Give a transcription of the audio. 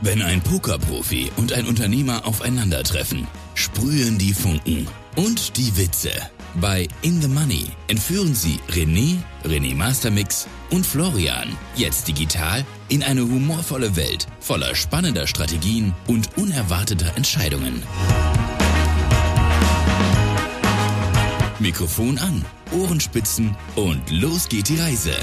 Wenn ein Pokerprofi und ein Unternehmer aufeinandertreffen, sprühen die Funken und die Witze. Bei In the Money entführen sie René, René Mastermix und Florian, jetzt digital, in eine humorvolle Welt voller spannender Strategien und unerwarteter Entscheidungen. Mikrofon an, Ohrenspitzen und los geht die Reise.